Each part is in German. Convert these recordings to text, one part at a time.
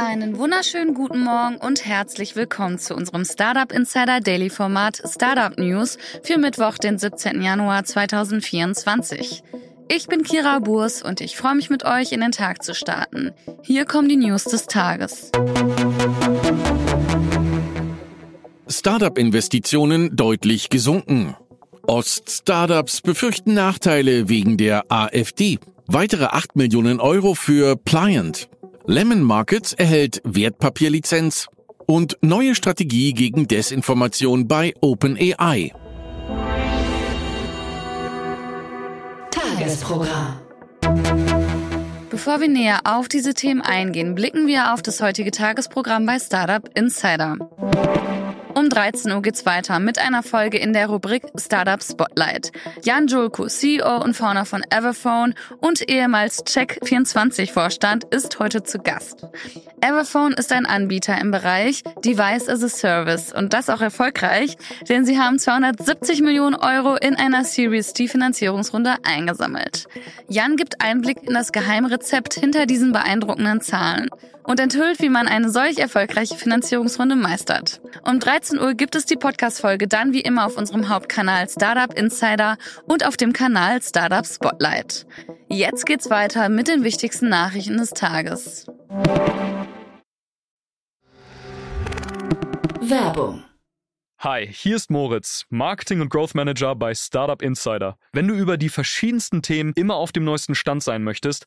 Einen wunderschönen guten Morgen und herzlich willkommen zu unserem Startup Insider Daily Format Startup News für Mittwoch, den 17. Januar 2024. Ich bin Kira Burs und ich freue mich mit euch in den Tag zu starten. Hier kommen die News des Tages. Startup-Investitionen deutlich gesunken. Ost-Startups befürchten Nachteile wegen der AfD. Weitere 8 Millionen Euro für Pliant. Lemon Markets erhält Wertpapierlizenz und neue Strategie gegen Desinformation bei OpenAI. Tagesprogramm. Bevor wir näher auf diese Themen eingehen, blicken wir auf das heutige Tagesprogramm bei Startup Insider. Um 13 Uhr geht's weiter mit einer Folge in der Rubrik Startup Spotlight. Jan Julko, CEO und Founder von Everphone und ehemals Check24-Vorstand, ist heute zu Gast. Everphone ist ein Anbieter im Bereich Device as a Service und das auch erfolgreich, denn sie haben 270 Millionen Euro in einer Series D Finanzierungsrunde eingesammelt. Jan gibt Einblick in das Geheimrezept hinter diesen beeindruckenden Zahlen und enthüllt, wie man eine solch erfolgreiche Finanzierungsrunde meistert. Um 13 Uhr gibt es die Podcast-Folge dann wie immer auf unserem Hauptkanal Startup Insider und auf dem Kanal Startup Spotlight. Jetzt geht's weiter mit den wichtigsten Nachrichten des Tages. Werbung. Hi, hier ist Moritz, Marketing und Growth Manager bei Startup Insider. Wenn du über die verschiedensten Themen immer auf dem neuesten Stand sein möchtest,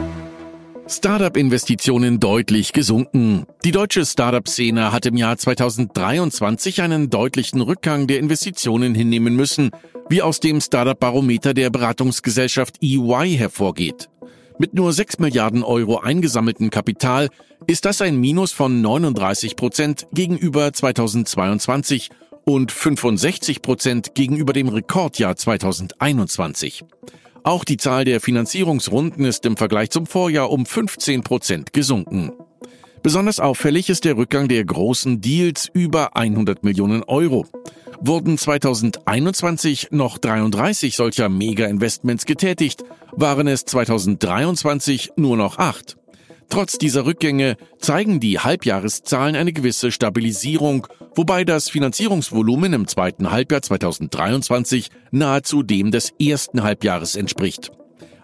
Startup-Investitionen deutlich gesunken. Die deutsche Startup-Szene hat im Jahr 2023 einen deutlichen Rückgang der Investitionen hinnehmen müssen, wie aus dem Startup-Barometer der Beratungsgesellschaft EY hervorgeht. Mit nur 6 Milliarden Euro eingesammelten Kapital ist das ein Minus von 39 Prozent gegenüber 2022 und 65 Prozent gegenüber dem Rekordjahr 2021. Auch die Zahl der Finanzierungsrunden ist im Vergleich zum Vorjahr um 15 Prozent gesunken. Besonders auffällig ist der Rückgang der großen Deals über 100 Millionen Euro. Wurden 2021 noch 33 solcher Mega-Investments getätigt, waren es 2023 nur noch acht. Trotz dieser Rückgänge zeigen die Halbjahreszahlen eine gewisse Stabilisierung, wobei das Finanzierungsvolumen im zweiten Halbjahr 2023 nahezu dem des ersten Halbjahres entspricht.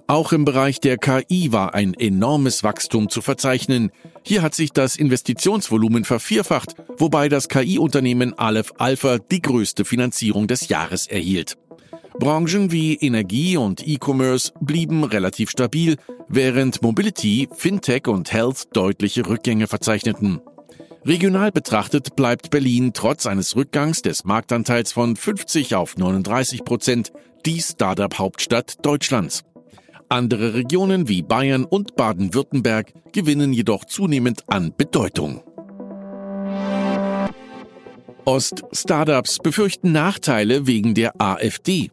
Auch im Bereich der KI war ein enormes Wachstum zu verzeichnen. Hier hat sich das Investitionsvolumen vervierfacht, wobei das KI-Unternehmen Aleph Alpha die größte Finanzierung des Jahres erhielt. Branchen wie Energie und E-Commerce blieben relativ stabil, während Mobility, Fintech und Health deutliche Rückgänge verzeichneten. Regional betrachtet bleibt Berlin trotz eines Rückgangs des Marktanteils von 50 auf 39 Prozent die Startup-Hauptstadt Deutschlands. Andere Regionen wie Bayern und Baden-Württemberg gewinnen jedoch zunehmend an Bedeutung. Ost-Startups befürchten Nachteile wegen der AfD.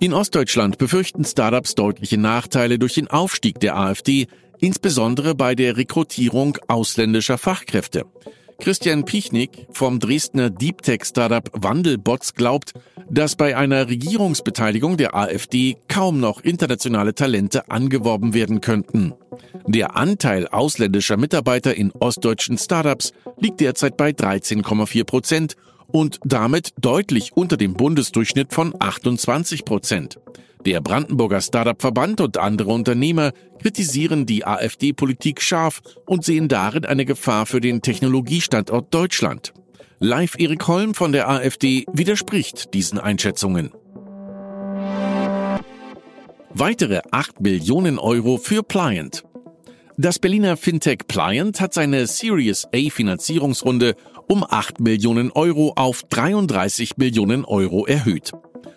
In Ostdeutschland befürchten Startups deutliche Nachteile durch den Aufstieg der AfD, insbesondere bei der Rekrutierung ausländischer Fachkräfte. Christian Pichnik vom Dresdner Deep Tech Startup Wandelbots glaubt, dass bei einer Regierungsbeteiligung der AfD kaum noch internationale Talente angeworben werden könnten. Der Anteil ausländischer Mitarbeiter in ostdeutschen Startups liegt derzeit bei 13,4 Prozent und damit deutlich unter dem Bundesdurchschnitt von 28 Prozent. Der Brandenburger Startup-Verband und andere Unternehmer kritisieren die AfD-Politik scharf und sehen darin eine Gefahr für den Technologiestandort Deutschland. Live Erik Holm von der AfD widerspricht diesen Einschätzungen. Weitere 8 Millionen Euro für Pliant. Das Berliner Fintech Pliant hat seine Series A Finanzierungsrunde um 8 Millionen Euro auf 33 Millionen Euro erhöht.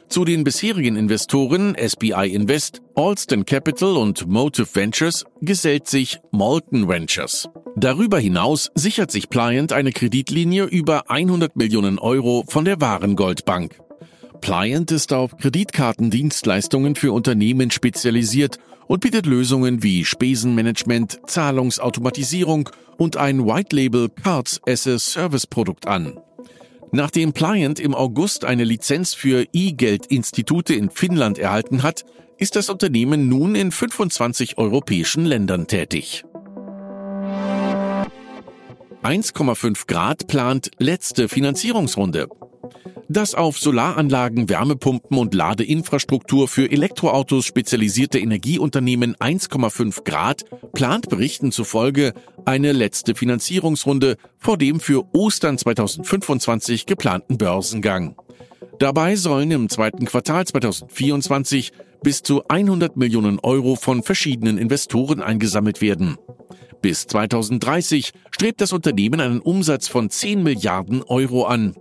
Zu den bisherigen Investoren SBI Invest, Alston Capital und Motive Ventures gesellt sich Molten Ventures. Darüber hinaus sichert sich Pliant eine Kreditlinie über 100 Millionen Euro von der Warengoldbank. Pliant ist auf Kreditkartendienstleistungen für Unternehmen spezialisiert und bietet Lösungen wie Spesenmanagement, Zahlungsautomatisierung und ein White Label Cards as a Service Produkt an. Nachdem Pliant im August eine Lizenz für E-Geld-Institute in Finnland erhalten hat, ist das Unternehmen nun in 25 europäischen Ländern tätig. 1,5 Grad plant letzte Finanzierungsrunde. Das auf Solaranlagen, Wärmepumpen und Ladeinfrastruktur für Elektroautos spezialisierte Energieunternehmen 1,5 Grad plant Berichten zufolge eine letzte Finanzierungsrunde vor dem für Ostern 2025 geplanten Börsengang. Dabei sollen im zweiten Quartal 2024 bis zu 100 Millionen Euro von verschiedenen Investoren eingesammelt werden. Bis 2030 strebt das Unternehmen einen Umsatz von 10 Milliarden Euro an.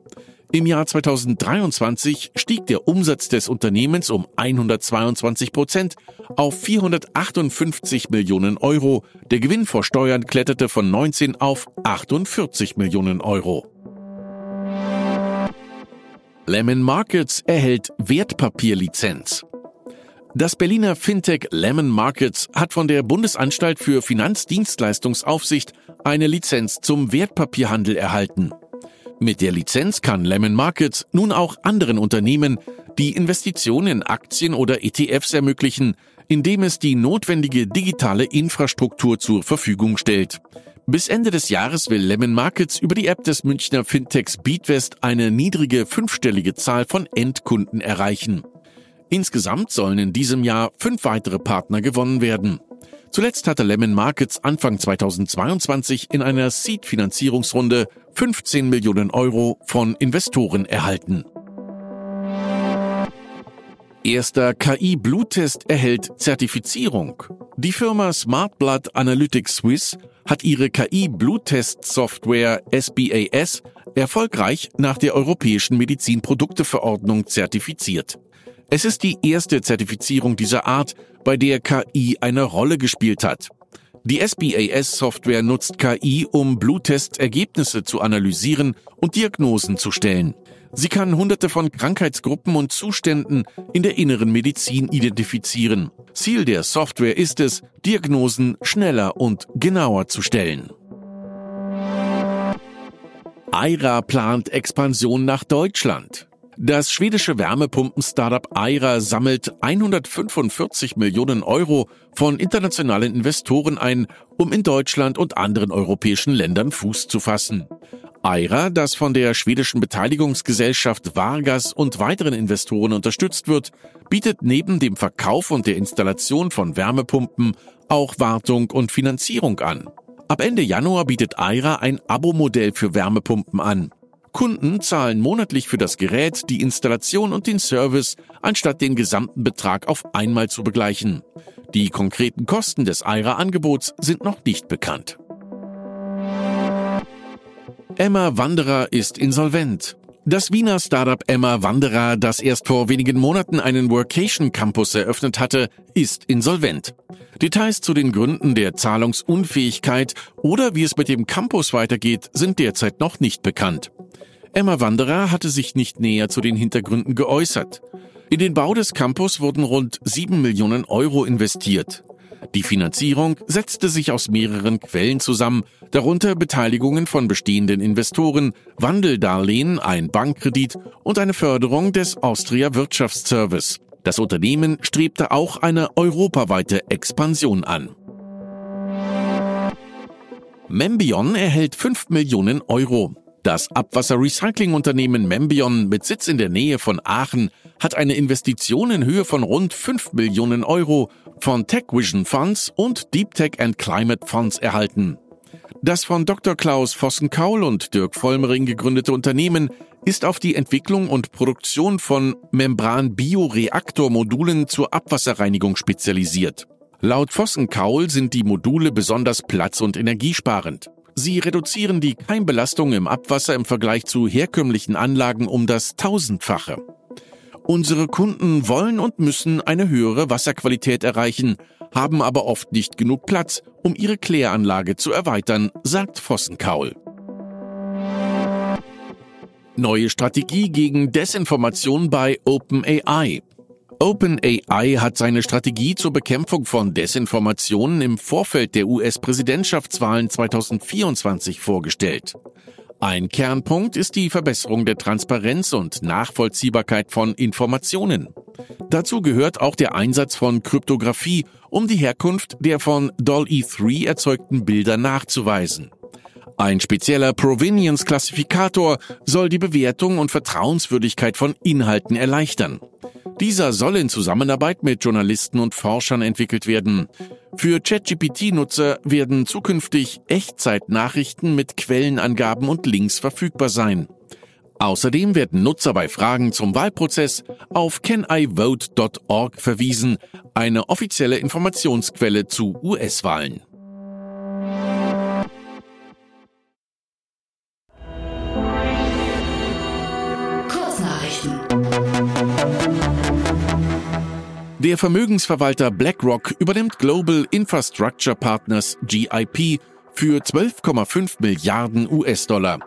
Im Jahr 2023 stieg der Umsatz des Unternehmens um 122 Prozent auf 458 Millionen Euro. Der Gewinn vor Steuern kletterte von 19 auf 48 Millionen Euro. Lemon Markets erhält Wertpapierlizenz. Das Berliner Fintech Lemon Markets hat von der Bundesanstalt für Finanzdienstleistungsaufsicht eine Lizenz zum Wertpapierhandel erhalten. Mit der Lizenz kann Lemon Markets nun auch anderen Unternehmen die Investitionen in Aktien oder ETFs ermöglichen, indem es die notwendige digitale Infrastruktur zur Verfügung stellt. Bis Ende des Jahres will Lemon Markets über die App des Münchner Fintechs Beatwest eine niedrige fünfstellige Zahl von Endkunden erreichen. Insgesamt sollen in diesem Jahr fünf weitere Partner gewonnen werden. Zuletzt hatte Lemon Markets Anfang 2022 in einer Seed-Finanzierungsrunde 15 Millionen Euro von Investoren erhalten. Erster KI-Bluttest erhält Zertifizierung. Die Firma SmartBlood Analytics Swiss hat ihre KI-Bluttest-Software SBAS erfolgreich nach der Europäischen Medizinprodukteverordnung zertifiziert. Es ist die erste Zertifizierung dieser Art, bei der KI eine Rolle gespielt hat. Die SBAS-Software nutzt KI, um Bluttest-Ergebnisse zu analysieren und Diagnosen zu stellen. Sie kann hunderte von Krankheitsgruppen und Zuständen in der inneren Medizin identifizieren. Ziel der Software ist es, Diagnosen schneller und genauer zu stellen. Aira plant Expansion nach Deutschland. Das schwedische Wärmepumpen-Startup Aira sammelt 145 Millionen Euro von internationalen Investoren ein, um in Deutschland und anderen europäischen Ländern Fuß zu fassen. Aira, das von der schwedischen Beteiligungsgesellschaft Vargas und weiteren Investoren unterstützt wird, bietet neben dem Verkauf und der Installation von Wärmepumpen auch Wartung und Finanzierung an. Ab Ende Januar bietet Aira ein Abo-Modell für Wärmepumpen an. Kunden zahlen monatlich für das Gerät, die Installation und den Service, anstatt den gesamten Betrag auf einmal zu begleichen. Die konkreten Kosten des Aira-Angebots sind noch nicht bekannt. Emma Wanderer ist insolvent. Das Wiener Startup Emma Wanderer, das erst vor wenigen Monaten einen Workation Campus eröffnet hatte, ist insolvent. Details zu den Gründen der Zahlungsunfähigkeit oder wie es mit dem Campus weitergeht, sind derzeit noch nicht bekannt. Emma Wanderer hatte sich nicht näher zu den Hintergründen geäußert. In den Bau des Campus wurden rund 7 Millionen Euro investiert. Die Finanzierung setzte sich aus mehreren Quellen zusammen, darunter Beteiligungen von bestehenden Investoren, Wandeldarlehen, ein Bankkredit und eine Förderung des Austria Wirtschaftsservice. Das Unternehmen strebte auch eine europaweite Expansion an. Membion erhält 5 Millionen Euro. Das Abwasserrecyclingunternehmen Membion mit Sitz in der Nähe von Aachen hat eine Investition in Höhe von rund 5 Millionen Euro von TechVision Funds und Deep Tech and Climate Funds erhalten. Das von Dr. Klaus Vossen-Kaul und Dirk Vollmering gegründete Unternehmen ist auf die Entwicklung und Produktion von Membran-Bioreaktormodulen zur Abwasserreinigung spezialisiert. Laut Vossen-Kaul sind die Module besonders platz- und energiesparend. Sie reduzieren die Keimbelastung im Abwasser im Vergleich zu herkömmlichen Anlagen um das Tausendfache. Unsere Kunden wollen und müssen eine höhere Wasserqualität erreichen, haben aber oft nicht genug Platz, um ihre Kläranlage zu erweitern, sagt Vossenkaul. Neue Strategie gegen Desinformation bei OpenAI. OpenAI hat seine Strategie zur Bekämpfung von Desinformationen im Vorfeld der US-Präsidentschaftswahlen 2024 vorgestellt. Ein Kernpunkt ist die Verbesserung der Transparenz und Nachvollziehbarkeit von Informationen. Dazu gehört auch der Einsatz von Kryptographie, um die Herkunft der von DALL-E3 erzeugten Bilder nachzuweisen. Ein spezieller Provenience-Klassifikator soll die Bewertung und Vertrauenswürdigkeit von Inhalten erleichtern. Dieser soll in Zusammenarbeit mit Journalisten und Forschern entwickelt werden. Für ChatGPT-Nutzer werden zukünftig Echtzeitnachrichten mit Quellenangaben und Links verfügbar sein. Außerdem werden Nutzer bei Fragen zum Wahlprozess auf canivote.org verwiesen, eine offizielle Informationsquelle zu US-Wahlen. Der Vermögensverwalter BlackRock übernimmt Global Infrastructure Partners GIP für 12,5 Milliarden US-Dollar.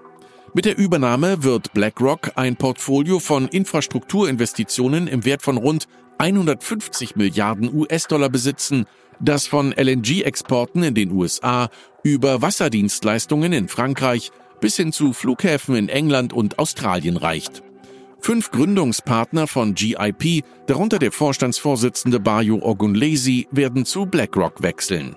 Mit der Übernahme wird BlackRock ein Portfolio von Infrastrukturinvestitionen im Wert von rund 150 Milliarden US-Dollar besitzen, das von LNG-Exporten in den USA über Wasserdienstleistungen in Frankreich bis hin zu Flughäfen in England und Australien reicht. Fünf Gründungspartner von GIP, darunter der Vorstandsvorsitzende Bayo Ogunlesi, werden zu BlackRock wechseln.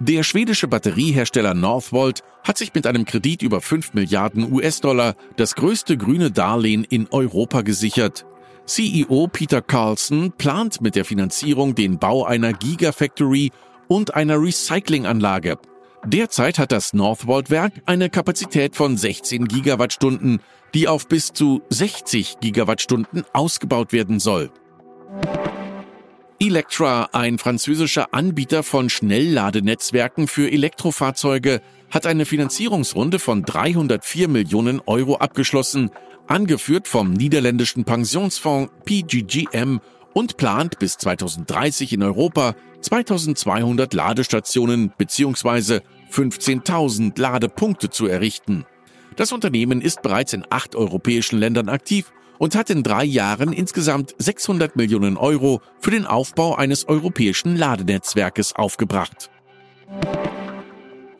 Der schwedische Batteriehersteller Northvolt hat sich mit einem Kredit über 5 Milliarden US-Dollar das größte grüne Darlehen in Europa gesichert. CEO Peter Carlson plant mit der Finanzierung den Bau einer Gigafactory und einer Recyclinganlage, Derzeit hat das Northvolt-Werk eine Kapazität von 16 Gigawattstunden, die auf bis zu 60 Gigawattstunden ausgebaut werden soll. Electra, ein französischer Anbieter von Schnellladenetzwerken für Elektrofahrzeuge, hat eine Finanzierungsrunde von 304 Millionen Euro abgeschlossen, angeführt vom niederländischen Pensionsfonds PGGM und plant bis 2030 in Europa 2200 Ladestationen bzw. 15.000 Ladepunkte zu errichten. Das Unternehmen ist bereits in acht europäischen Ländern aktiv und hat in drei Jahren insgesamt 600 Millionen Euro für den Aufbau eines europäischen Ladenetzwerkes aufgebracht.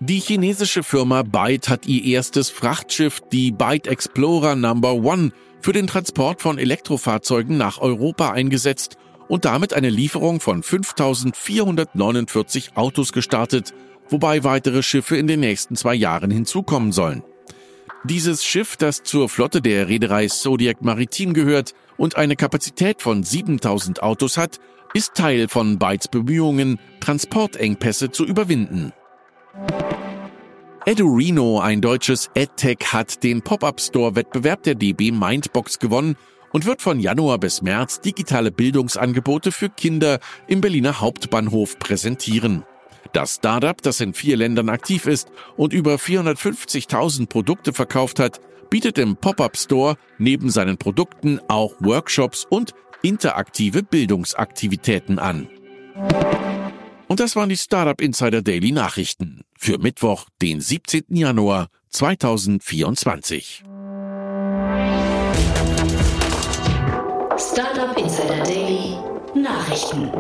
Die chinesische Firma Byte hat ihr erstes Frachtschiff, die Byte Explorer Number One, für den Transport von Elektrofahrzeugen nach Europa eingesetzt und damit eine Lieferung von 5449 Autos gestartet, wobei weitere Schiffe in den nächsten zwei Jahren hinzukommen sollen. Dieses Schiff, das zur Flotte der Reederei Zodiac Maritim gehört und eine Kapazität von 7000 Autos hat, ist Teil von Bytes Bemühungen, Transportengpässe zu überwinden. Edurino, ein deutsches EdTech, hat den Pop-Up-Store-Wettbewerb der DB Mindbox gewonnen und wird von Januar bis März digitale Bildungsangebote für Kinder im Berliner Hauptbahnhof präsentieren. Das Startup, das in vier Ländern aktiv ist und über 450.000 Produkte verkauft hat, bietet im Pop-up Store neben seinen Produkten auch Workshops und interaktive Bildungsaktivitäten an. Und das waren die Startup Insider Daily Nachrichten für Mittwoch, den 17. Januar 2024. Startup Insider Daily Nachrichten.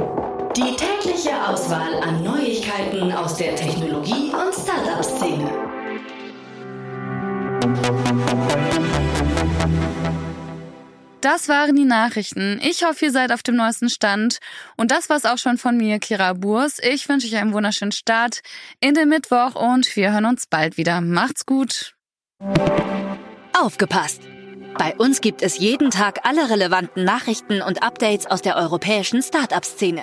Die tägliche Auswahl an Neuigkeiten aus der Technologie- und Startup-Szene. Das waren die Nachrichten. Ich hoffe, ihr seid auf dem neuesten Stand. Und das war's auch schon von mir, Kira Burs. Ich wünsche euch einen wunderschönen Start in den Mittwoch und wir hören uns bald wieder. Macht's gut. Aufgepasst! Bei uns gibt es jeden Tag alle relevanten Nachrichten und Updates aus der europäischen Startup-Szene.